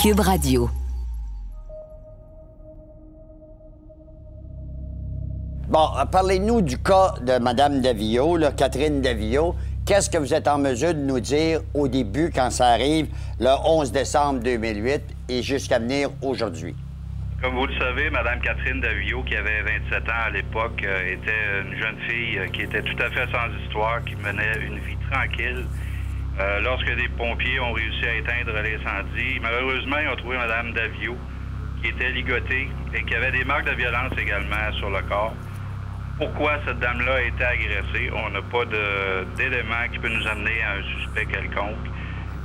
Cube Radio. Bon, parlez-nous du cas de Mme Davio, là, Catherine Davio. Qu'est-ce que vous êtes en mesure de nous dire au début, quand ça arrive, le 11 décembre 2008 et jusqu'à venir aujourd'hui? Comme vous le savez, Mme Catherine Davio, qui avait 27 ans à l'époque, euh, était une jeune fille euh, qui était tout à fait sans histoire, qui menait une vie tranquille. Euh, lorsque des pompiers ont réussi à éteindre l'incendie, malheureusement, ils ont trouvé Mme Davio, qui était ligotée et qui avait des marques de violence également sur le corps. Pourquoi cette dame-là a été agressée? On n'a pas d'éléments qui peut nous amener à un suspect quelconque.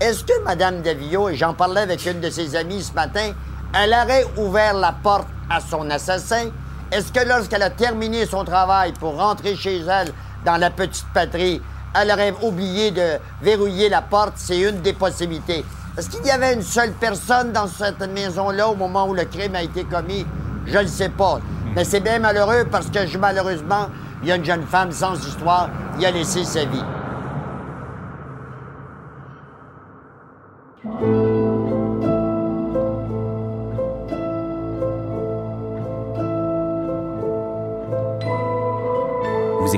Est-ce que Mme Davio, et j'en parlais avec une de ses amies ce matin, elle aurait ouvert la porte à son assassin? Est-ce que lorsqu'elle a terminé son travail pour rentrer chez elle dans la petite patrie, elle aurait oublié de verrouiller la porte? C'est une des possibilités. Est-ce qu'il y avait une seule personne dans cette maison-là au moment où le crime a été commis? Je ne sais pas. Mais c'est bien malheureux parce que malheureusement, il y a une jeune femme sans histoire qui a laissé sa vie.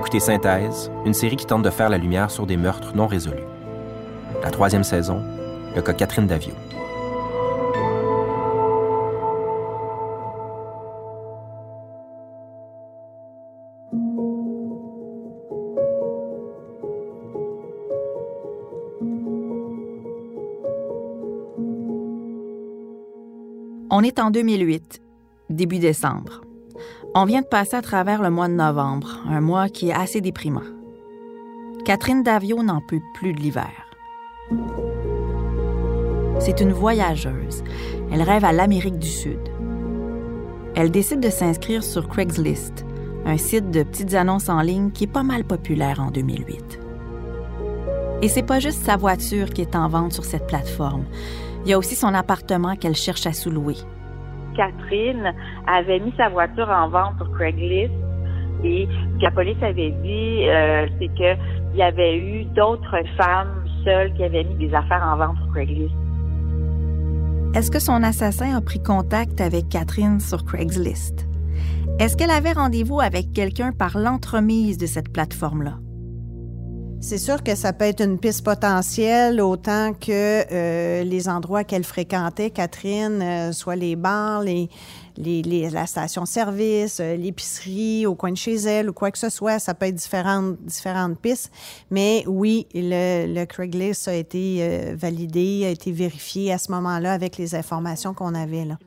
Écoutez Synthèse, une série qui tente de faire la lumière sur des meurtres non résolus. La troisième saison, le cas Catherine Davio. On est en 2008, début décembre. On vient de passer à travers le mois de novembre, un mois qui est assez déprimant. Catherine Davio n'en peut plus de l'hiver. C'est une voyageuse. Elle rêve à l'Amérique du Sud. Elle décide de s'inscrire sur Craigslist, un site de petites annonces en ligne qui est pas mal populaire en 2008. Et c'est pas juste sa voiture qui est en vente sur cette plateforme. Il y a aussi son appartement qu'elle cherche à sous-louer. Catherine avait mis sa voiture en vente sur Craigslist et ce que la police avait dit, euh, c'est qu'il y avait eu d'autres femmes seules qui avaient mis des affaires en vente sur Craigslist. Est-ce que son assassin a pris contact avec Catherine sur Craigslist? Est-ce qu'elle avait rendez-vous avec quelqu'un par l'entremise de cette plateforme-là? C'est sûr que ça peut être une piste potentielle autant que euh, les endroits qu'elle fréquentait, Catherine, euh, soit les bars, les, les, la station-service, euh, l'épicerie au coin de chez elle ou quoi que ce soit. Ça peut être différentes, différentes pistes. Mais oui, le, le Craigslist a été validé, a été vérifié à ce moment-là avec les informations qu'on avait. Là.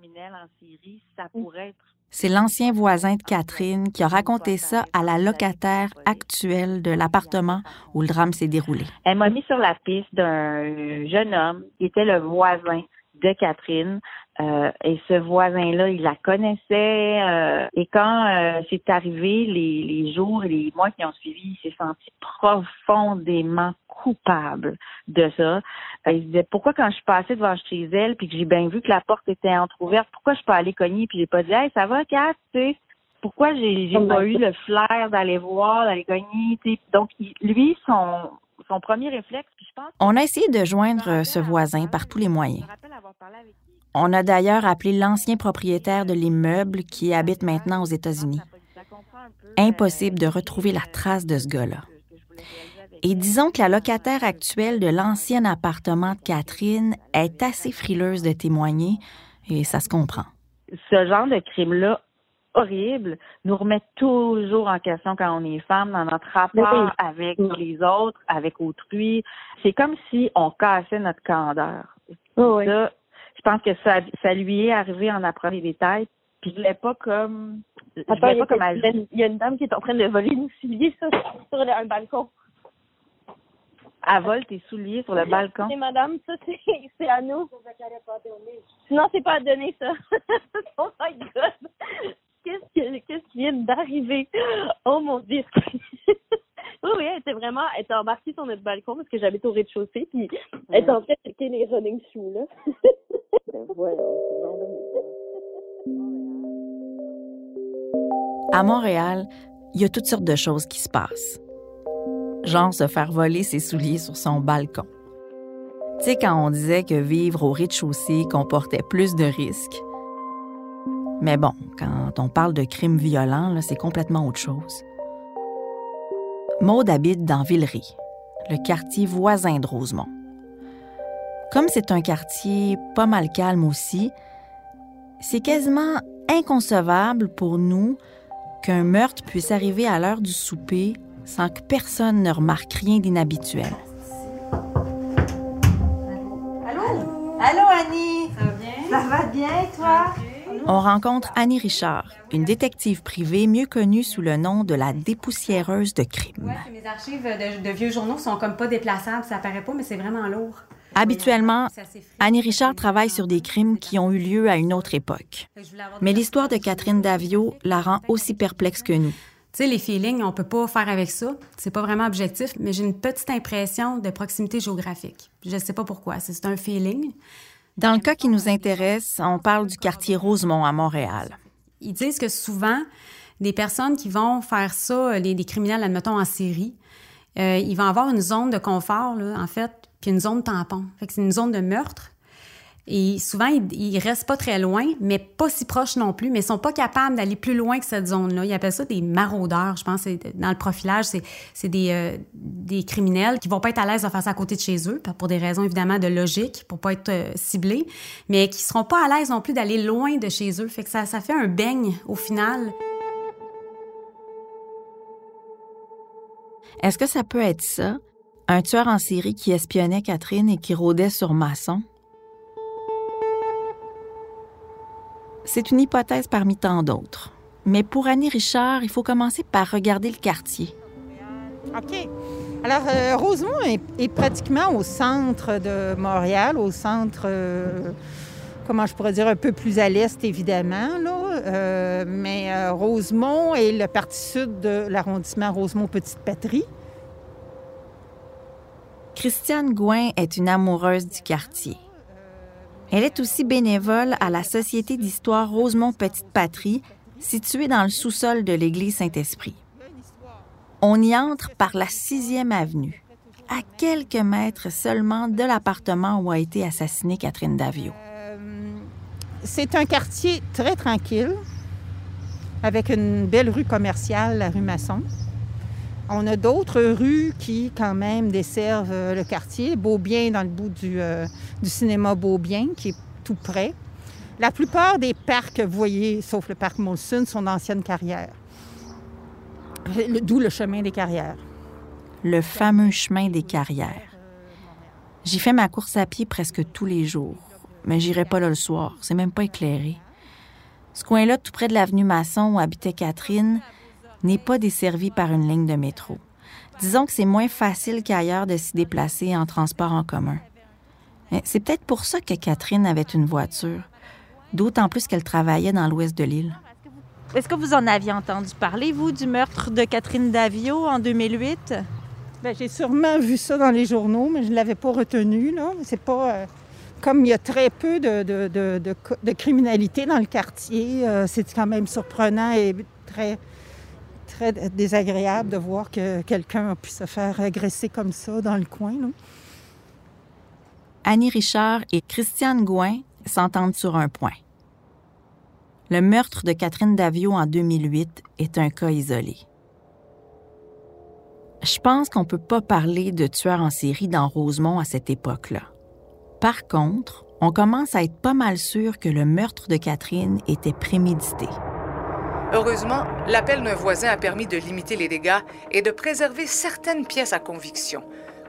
C'est l'ancien voisin de Catherine qui a raconté ça à la locataire actuelle de l'appartement où le drame s'est déroulé. Elle m'a mis sur la piste d'un jeune homme qui était le voisin de Catherine. Euh, et ce voisin-là, il la connaissait. Euh, et quand euh, c'est arrivé, les, les jours et les mois qui ont suivi, il s'est senti profondément coupable de ça. il se disait pourquoi quand je suis passée devant chez elle puis que j'ai bien vu que la porte était entrouverte, pourquoi je peux aller cogner puis j'ai pas dit hey ça va Kat, tu sais? Pourquoi j'ai j'ai pas eu le flair d'aller voir, d'aller cogner, tu sais? Donc lui son son premier réflexe, puis je pense On a essayé de joindre ce voisin par tous les moyens. On a d'ailleurs appelé l'ancien propriétaire de l'immeuble qui habite maintenant aux États-Unis. Impossible de retrouver la trace de ce gars-là. Et disons que la locataire actuelle de l'ancien appartement de Catherine est assez frileuse de témoigner, et ça se comprend. Ce genre de crime-là horrible nous remet toujours en question quand on est femme dans notre rapport avec les autres, avec autrui. C'est comme si on cassait notre candeur. Je pense que ça, ça lui est arrivé en apprenant les détails. Puis je l'ai pas comme. Attends, il, pas comme il y a une dame qui est en train de voler une souliers sur, sur un balcon. Elle vole tes souliers sur le balcon. C'est madame, ça c'est à nous. Non, c'est pas à donner ça. oh my god qu'est-ce qui, vient d'arriver? Oh mon Dieu! oui, oui, elle était vraiment, elle était embarquée sur notre balcon parce que j'habite au rez-de-chaussée, puis elle était en train de les running shoes, là. ben voilà, À Montréal, il y a toutes sortes de choses qui se passent. Genre se faire voler ses souliers sur son balcon. Tu sais, quand on disait que vivre au rez-de-chaussée comportait plus de risques. Mais bon, quand on parle de crimes violents, c'est complètement autre chose. Maude habite dans Villeray, le quartier voisin de Rosemont. Comme c'est un quartier pas mal calme aussi, c'est quasiment inconcevable pour nous qu'un meurtre puisse arriver à l'heure du souper sans que personne ne remarque rien d'inhabituel. Allô? Allô, Annie? Ça va bien? Ça va bien, toi? On rencontre Annie Richard, une détective privée mieux connue sous le nom de la dépoussiéreuse de crimes. mes archives de, vieux journaux sont comme pas déplaçables, ça paraît pas, mais c'est vraiment lourd. Habituellement, Annie Richard travaille sur des crimes qui ont eu lieu à une autre époque. Mais l'histoire de Catherine Davio la rend aussi perplexe que nous. Tu sais, les feelings, on peut pas faire avec ça. C'est pas vraiment objectif, mais j'ai une petite impression de proximité géographique. Je sais pas pourquoi, c'est un feeling. Dans le cas qui nous intéresse, on parle du quartier Rosemont à Montréal. Ils disent que souvent, des personnes qui vont faire ça, des, criminels, admettons, en série, euh, ils vont avoir une zone de confort, là, en fait, puis une zone tampon. Fait c'est une zone de meurtre. Et souvent, ils, ne restent pas très loin, mais pas si proches non plus, mais ils sont pas capables d'aller plus loin que cette zone-là. Ils appellent ça des maraudeurs, je pense. Dans le profilage, c'est des, euh, des criminels qui vont pas être à l'aise de faire ça à côté de chez eux, pour des raisons évidemment de logique, pour pas être euh, ciblés, mais qui seront pas à l'aise non plus d'aller loin de chez eux. Fait que ça, ça fait un beigne au final. Est-ce que ça peut être ça? Un tueur en série qui espionnait Catherine et qui rôdait sur Masson? C'est une hypothèse parmi tant d'autres. Mais pour Annie Richard, il faut commencer par regarder le quartier. OK. Alors, euh, Rosemont est, pratiquement au centre de Montréal, au centre, euh, comment je pourrais dire, un peu plus à l'est, évidemment. Là. Euh, mais Rosemont est le parti sud de l'arrondissement Rosemont-Petite-Patrie. Christiane Gouin est une amoureuse du quartier. Elle est aussi bénévole à la Société d'histoire Rosemont Petite Patrie, située dans le sous-sol de l'église Saint-Esprit. On y entre par la 6e avenue, à quelques mètres seulement de l'appartement où a été assassinée Catherine Davio. Euh, c'est un quartier très tranquille, avec une belle rue commerciale, la rue Masson. On a d'autres rues qui, quand même, desservent euh, le quartier. Beaubien, dans le bout du, euh, du cinéma Beaubien, qui est tout près. La plupart des parcs que vous voyez, sauf le parc Molson, sont d'anciennes carrières. D'où le chemin des carrières. Le fameux chemin des carrières. J'y fais ma course à pied presque tous les jours, mais j'irai pas là le soir. C'est même pas éclairé. Ce coin-là, tout près de l'avenue Masson où habitait Catherine, n'est pas desservi par une ligne de métro. Disons que c'est moins facile qu'ailleurs de s'y déplacer en transport en commun. C'est peut-être pour ça que Catherine avait une voiture, d'autant plus qu'elle travaillait dans l'ouest de l'île. Est-ce que vous en aviez entendu parler, vous, du meurtre de Catherine Davio en 2008? Bien, j'ai sûrement vu ça dans les journaux, mais je ne l'avais pas retenu. Là. C'est pas. Euh, comme il y a très peu de, de, criminalité dans le quartier, euh, c'est quand même surprenant et très très désagréable de voir que quelqu'un pu se faire agresser comme ça dans le coin. Annie Richard et Christiane Gouin s'entendent sur un point. Le meurtre de Catherine Davio en 2008 est un cas isolé. Je pense qu'on ne peut pas parler de tueur en série dans Rosemont à cette époque-là. Par contre, on commence à être pas mal sûr que le meurtre de Catherine était prémédité. Heureusement, l'appel d'un voisin a permis de limiter les dégâts et de préserver certaines pièces à conviction,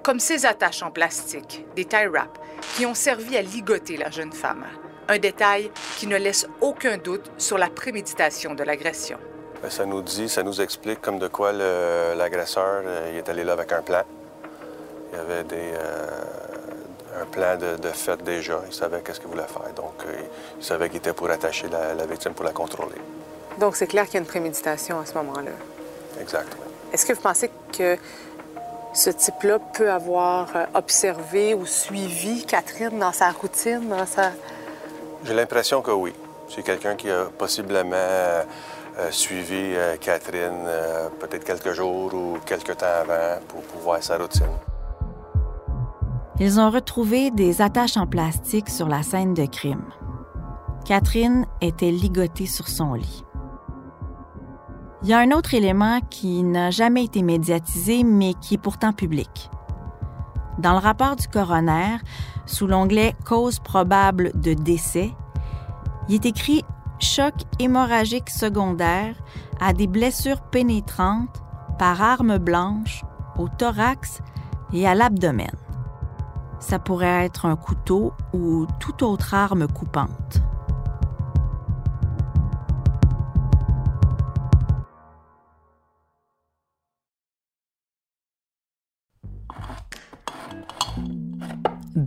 comme ces attaches en plastique, des tie wraps, qui ont servi à ligoter la jeune femme. Un détail qui ne laisse aucun doute sur la préméditation de l'agression. Ben, ça nous dit, ça nous explique comme de quoi l'agresseur euh, est allé là avec un plan. Il y avait des, euh, un plan de, fait déjà. Il savait qu'est-ce qu'il voulait faire. Donc, euh, il savait qu'il était pour attacher la victime pour la contrôler. Donc, c'est clair qu'il y a une préméditation à ce moment-là. Exactement. Est-ce que vous pensez que ce type-là peut avoir euh, observé ou suivi Catherine dans sa routine, dans sa... J'ai l'impression que oui. C'est quelqu'un qui a possiblement euh, suivi euh, Catherine peut-être quelques jours ou quelques temps avant pour, pour voir sa routine. Ils ont retrouvé des attaches en plastique sur la scène de crime. Catherine était ligotée sur son lit. Il y a un autre élément qui n'a jamais été médiatisé, mais qui est pourtant public. Dans le rapport du coroner, sous l'onglet Cause probable de décès, il est écrit choc hémorragique secondaire à des blessures pénétrantes par arme blanche au thorax et à l'abdomen. Ça pourrait être un couteau ou toute autre arme coupante.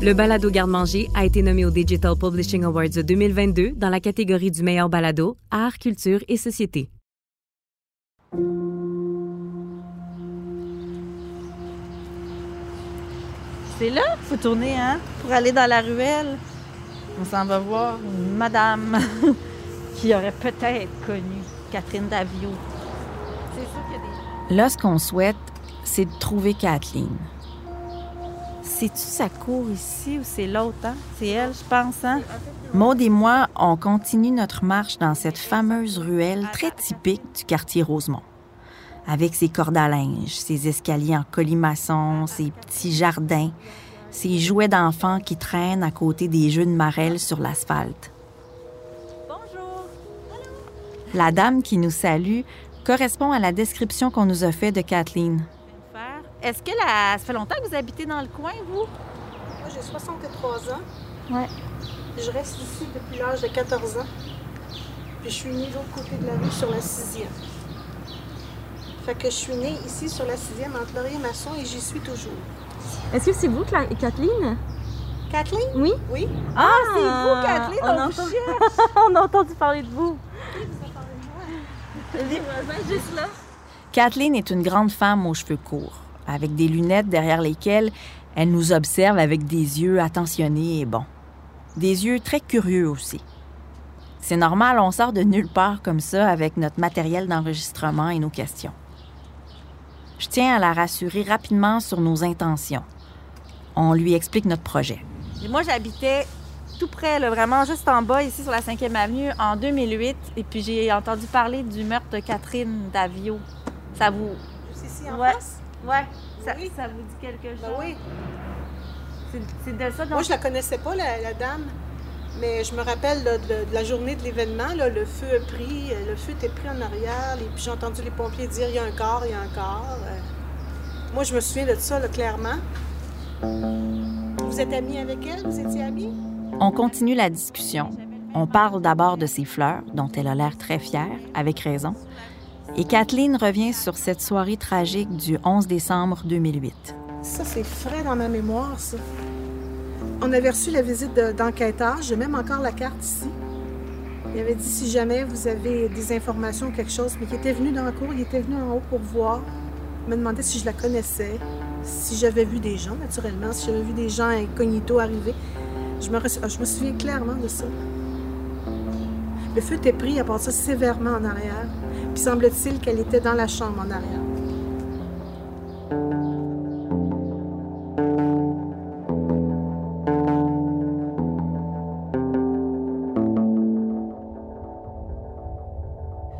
Le balado Garde-manger a été nommé au Digital Publishing Awards 2022 dans la catégorie du meilleur balado, art, culture et société. C'est là qu'il faut tourner, hein, pour aller dans la ruelle. On s'en va voir une madame qui aurait peut-être connu Catherine Davio. C'est sûr qu'il y a des... Là, ce qu'on souhaite, c'est de trouver Kathleen. C'est-tu sa cour ici ou c'est l'autre, hein? C'est elle, je pense, hein? Maud et moi, on continue notre marche dans cette fameuse ruelle très typique du quartier Rosemont. Avec ses cordes à linge, ses escaliers en colimaçon, ses petits jardins, ses jouets d'enfants qui traînent à côté des jeux de marelle sur l'asphalte. Bonjour! La dame qui nous salue correspond à la description qu'on nous a faite de Kathleen. Est-ce que la... ça fait longtemps que vous habitez dans le coin, vous? Moi, j'ai 63 ans. Ouais. Je reste ici depuis l'âge de 14 ans. Puis je suis née de l'autre côté de la rue, sur la sixième. Fait que je suis née ici, sur la sixième, entre Laurier et Masson, et j'y suis toujours. Est-ce que c'est vous, Kathleen? Kathleen? Oui. Oui. Ah, c'est vous, Kathleen, on, on, entend... on a entendu parler de vous. Oui, vous avez parlé de moi. Les voisins, juste là. Kathleen est une grande femme aux cheveux courts avec des lunettes derrière lesquelles elle nous observe avec des yeux attentionnés et bons. Des yeux très curieux aussi. C'est normal, on sort de nulle part comme ça avec notre matériel d'enregistrement et nos questions. Je tiens à la rassurer rapidement sur nos intentions. On lui explique notre projet. moi, j'habitais tout près, vraiment juste en bas, ici sur la 5e Avenue, en 2008. Et puis j'ai entendu parler du meurtre de Catherine Davio. Ça vous... Juste ici en ouais. face? Ouais, ça, ça, vous dit quelque chose? Ben oui. C'est de ça dont... Moi, je la connaissais pas, la, la dame. Mais je me rappelle là, de, de, la journée de l'événement, le feu a pris, le feu était pris en arrière, et puis j'ai entendu les pompiers dire il y a un corps, il y a un corps. Euh, moi, je me souviens de ça, là, clairement. Vous êtes amis avec elle? Vous étiez amis? On continue la discussion. On parle d'abord de ses fleurs, dont elle a l'air très fière, avec raison. Et Kathleen revient sur cette soirée tragique du 11 décembre 2008. Ça, c'est frais dans ma mémoire, ça. On avait reçu la visite d'enquêteurs. J'ai même encore la carte ici. Il avait dit si jamais vous avez des informations ou quelque chose, mais il était venu dans la cour, il était venu en haut pour voir. Il me demandait si je la connaissais, si j'avais vu des gens, naturellement, si j'avais vu des gens incognito arriver. Je me, me souviens clairement de ça. Le feu était pris, à part ça, sévèrement en arrière. Semble-t-il qu'elle était dans la chambre en arrière.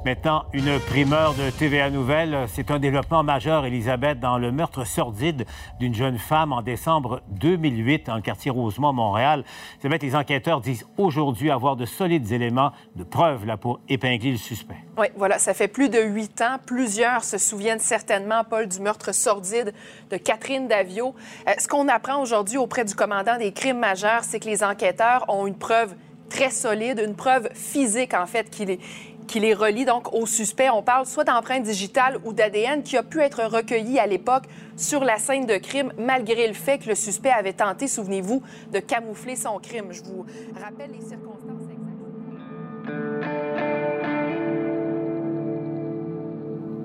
Maintenant, une primeur de TVA Nouvelle. C'est un développement majeur, Elisabeth, dans le meurtre sordide d'une jeune femme en décembre 2008 dans quartier Rosemont, Montréal. Elisabeth, les enquêteurs disent aujourd'hui avoir de solides éléments de preuves là, pour épingler le suspect. Oui, voilà, ça fait plus de huit ans. Plusieurs se souviennent certainement, Paul, du meurtre sordide de Catherine Davio. Euh, ce qu'on apprend aujourd'hui auprès du commandant des crimes majeurs, c'est que les enquêteurs ont une preuve très solide, une preuve physique, en fait, qu'il est qui les relie donc aux suspects. On parle soit d'empreintes digitales ou d'ADN qui a pu être recueilli à l'époque sur la scène de crime, malgré le fait que le suspect avait tenté, souvenez-vous, de camoufler son crime. Je vous rappelle les circonstances exactes.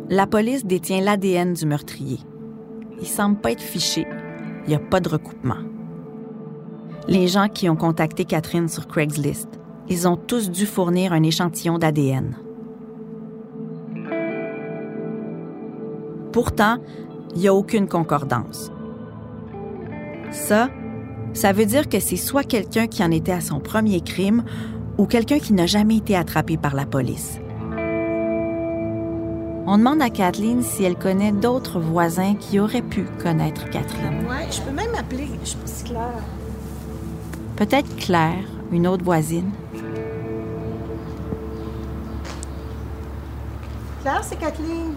La police détient l'ADN du meurtrier. Il semble pas être fiché. Il n'y a pas de recoupement. Les gens qui ont contacté Catherine sur Craigslist ils ont tous dû fournir un échantillon d'ADN. Pourtant, il n'y a aucune concordance. Ça, ça veut dire que c'est soit quelqu'un qui en était à son premier crime ou quelqu'un qui n'a jamais été attrapé par la police. On demande à Kathleen si elle connaît d'autres voisins qui auraient pu connaître Catherine. Oui, je peux même appeler, je si Claire. Peut-être Claire, une autre voisine. Claire, c'est Kathleen.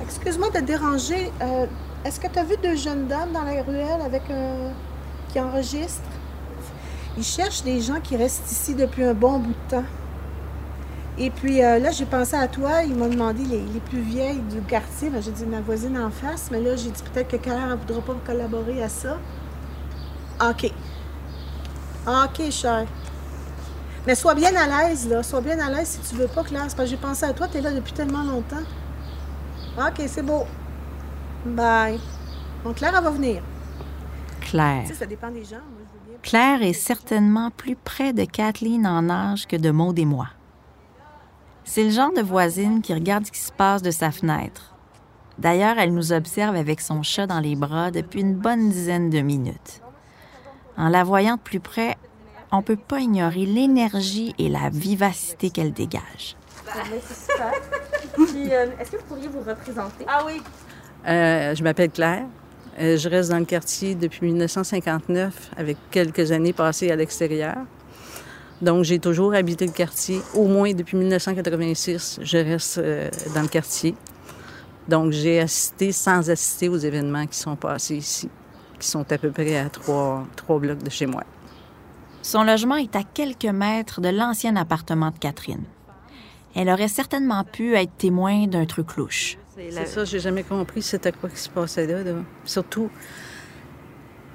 Excuse-moi de te déranger. Euh, est-ce que tu as vu deux jeunes dames dans la ruelle avec un... qui enregistrent? Ils cherchent des gens qui restent ici depuis un bon bout de temps. Et puis euh, là, j'ai pensé à toi. Ils m'ont demandé les, plus vieilles du quartier. Ben, j'ai dit ma voisine en face. Mais là, j'ai dit peut-être que Claire ne voudra pas collaborer à ça. OK. OK, cher. Mais sois bien à l'aise, là. Sois bien à l'aise si tu veux pas, Claire. parce que j'ai pensé à toi. Tu es là depuis tellement longtemps. OK, c'est beau. Bye. Donc, Claire, elle va venir. Claire. Tu sais, ça dépend des gens. Claire est certainement plus près de Kathleen en âge que de Maud et moi. C'est le genre de voisine qui regarde ce qui se passe de sa fenêtre. D'ailleurs, elle nous observe avec son chat dans les bras depuis une bonne dizaine de minutes. En la voyant de plus près, on ne peut pas ignorer l'énergie et la vivacité qu'elle dégage. C'est super. Euh, est-ce que vous pourriez vous représenter? Ah oui. Euh, je m'appelle Claire. Euh, je reste dans le quartier depuis 1959 avec quelques années passées à l'extérieur. Donc, j'ai toujours habité le quartier, au moins depuis 1986, je reste euh, dans le quartier. Donc, j'ai assisté sans assister aux événements qui sont passés ici, qui sont à peu près à trois, trois blocs de chez moi. Son logement est à quelques mètres de l'ancien appartement de Catherine. Elle aurait certainement pu être témoin d'un truc louche. C'est ça, j'ai jamais compris c'était quoi qui se passait là, là. Surtout,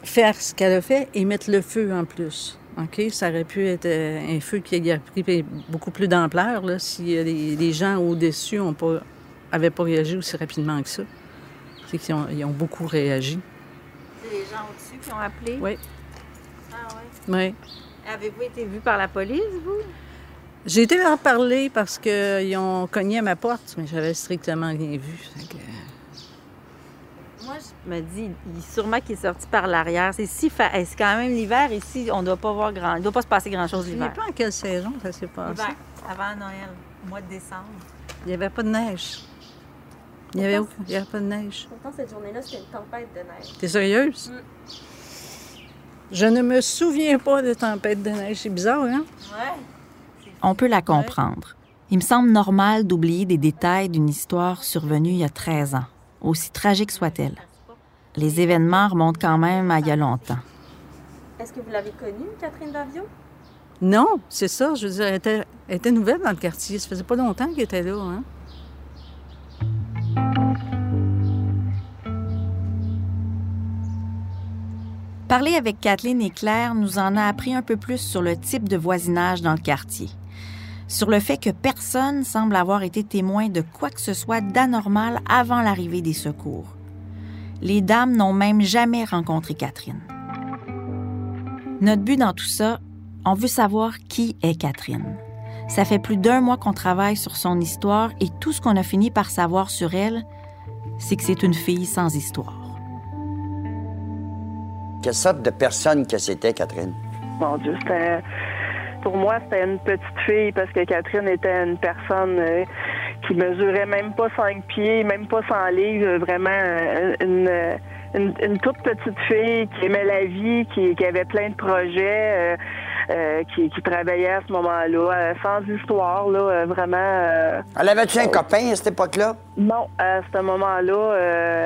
faire ce qu'elle a fait et mettre le feu en plus. OK? Ça aurait pu être euh, un feu qui a pris beaucoup plus d'ampleur si les, gens au-dessus n'avaient pas, avaient pas réagi aussi rapidement que ça. C'est qu'ils ont, ils ont beaucoup réagi. C'est les gens au-dessus qui ont appelé? Oui. Oui? Avez-vous été vu par la police, vous? J'ai été en parler parce qu'ils ont cogné à ma porte, mais j'avais strictement rien vu. Moi, je me dis, il, sûrement qu'il est sorti par l'arrière. C'est si fa... C'est quand même l'hiver ici, on ne doit pas voir grand. Il doit pas se passer grand-chose l'hiver. Je ne sais pas en quelle saison ça s'est passé. L'hiver, avant Noël, mois de décembre. Il n'y avait pas de neige. Il n'y avait, avait, pas de neige. Pourtant, cette journée-là, c'était une tempête de neige. T'es sérieuse? Mm. Je ne me souviens pas de tempête de neige. C'est bizarre, hein? Ouais. On peut la comprendre. Il me semble normal d'oublier des détails d'une histoire survenue il y a 13 ans aussi tragique soit-elle. Les événements remontent quand même à il y a longtemps. Est-ce que vous l'avez connue, Catherine Davio? Non, c'est ça. Je veux dire, elle était, nouvelle dans le quartier. Ça faisait pas longtemps qu'elle était là. Hein? Parler avec Kathleen et Claire nous en a appris un peu plus sur le type de voisinage dans le quartier sur le fait que personne semble avoir été témoin de quoi que ce soit d'anormal avant l'arrivée des secours. Les dames n'ont même jamais rencontré Catherine. Notre but dans tout ça, on veut savoir qui est Catherine. Ça fait plus d'un mois qu'on travaille sur son histoire et tout ce qu'on a fini par savoir sur elle, c'est que c'est une fille sans histoire. Quelle sorte de personne que c'était, Catherine? Mon Dieu, c'était pour moi, c'était une petite fille parce que Catherine était une personne euh, qui mesurait même pas cinq pieds, même pas 100 livres, vraiment euh, une, une, toute petite fille qui aimait la vie, qui, avait plein de projets. Euh, euh, qui, travaillait à ce moment-là, euh, sans histoire, là, euh, vraiment. Elle avait-tu un copain à cette époque-là? Non, à ce moment-là,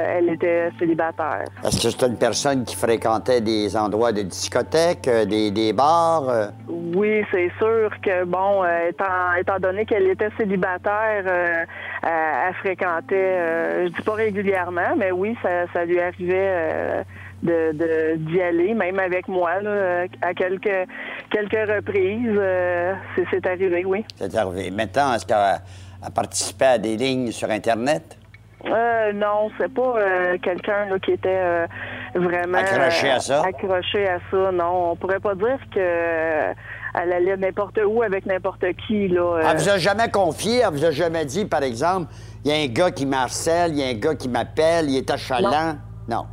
elle était célibataire. Est-ce que c'était une personne qui fréquentait des endroits de discothèques, des, des bars? Oui, c'est sûr que, bon, étant, étant donné qu'elle était célibataire, elle, fréquentait, je dis pas régulièrement, mais oui, ça, ça lui arrivait de d'y aller, même avec moi, là, à quelques quelques reprises. Euh, c'est arrivé, oui. C'est arrivé. Maintenant, est-ce qu'elle à participer à des lignes sur Internet? Euh, non, c'est pas euh, quelqu'un là, qui était euh, vraiment Accroché à ça? accroché à ça, non. On pourrait pas dire que elle allait n'importe où avec n'importe qui. Là. Elle vous a jamais confié, elle vous a jamais dit, par exemple, il y a un gars qui m'harcèle, il y a un gars qui m'appelle, il est achalant. Non.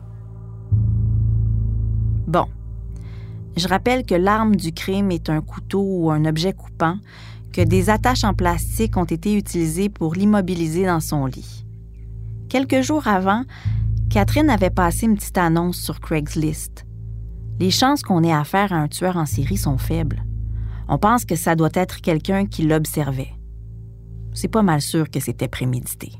Je rappelle que l'arme du crime est un couteau ou un objet coupant, que des attaches en plastique ont été utilisées pour l'immobiliser dans son lit. Quelques jours avant, Catherine avait passé une petite annonce sur Craigslist. Les chances qu'on ait affaire à un tueur en série sont faibles. On pense que ça doit être quelqu'un qui l'observait. C'est pas mal sûr que c'était prémédité.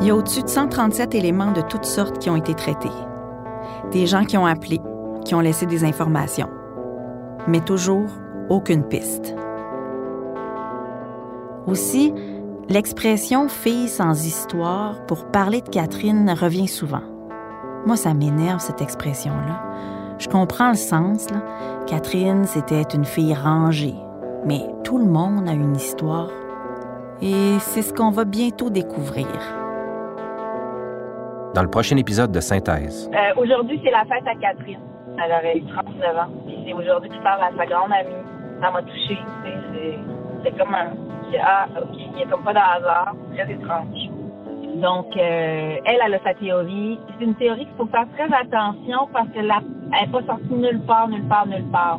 Il y a au-dessus de 137 éléments de toutes sortes qui ont été traités. Des gens qui ont appelé, qui ont laissé des informations. Mais toujours aucune piste. Aussi, l'expression fille sans histoire pour parler de Catherine revient souvent. Moi, ça m'énerve cette expression-là. Je comprends le sens. Là. Catherine, c'était une fille rangée. Mais tout le monde a une histoire. Et c'est ce qu'on va bientôt découvrir. Dans le prochain épisode de Synthèse, Euh, aujourd'hui, c'est la fête à Catherine. Elle aurait eu 39 ans. C'est aujourd'hui qu'il parle à sa grande amie. Ça m'a touchée. C'est, comme un. Ah, OK, il n'y a comme pas de hasard. Très étrange. Donc, euh, elle, elle a sa théorie. C'est une théorie qu'il faut faire très attention parce qu'elle n'est pas sortie nulle part, nulle part, nulle part.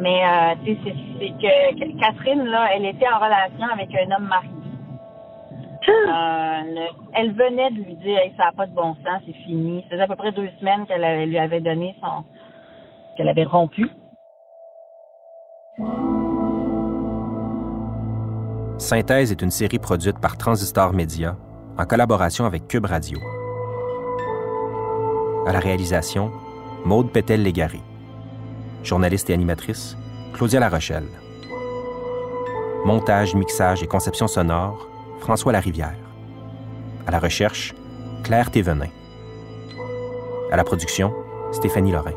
Mais, euh, tu sais, c'est, que Catherine, là, elle était en relation avec un homme marié. Euh, le- elle venait de lui dire ça n'a pas de bon sens, c'est fini. Ça faisait à peu près deux semaines qu'elle lui avait donné son. qu'elle avait rompu. Synthèse est une série produite par Transistor Media en collaboration avec Cube Radio. À la réalisation, Maude Pétel-Légaré. Journaliste et animatrice, Claudia Larochelle. Montage, mixage et conception sonore, François Larivière. À la recherche, Claire Thévenin. À la production, Stéphanie Lorrain.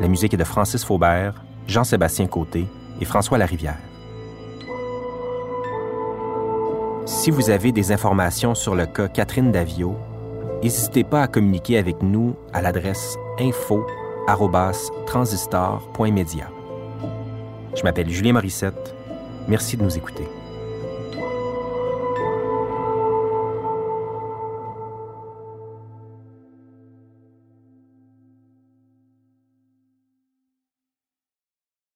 La musique est de Francis Faubert, Jean-Sébastien Côté et François Larivière. Si vous avez des informations sur le cas Catherine Davio, n'hésitez pas à communiquer avec nous à l'adresse info@transistor.media. Je m'appelle Julien Morissette. Merci de nous écouter.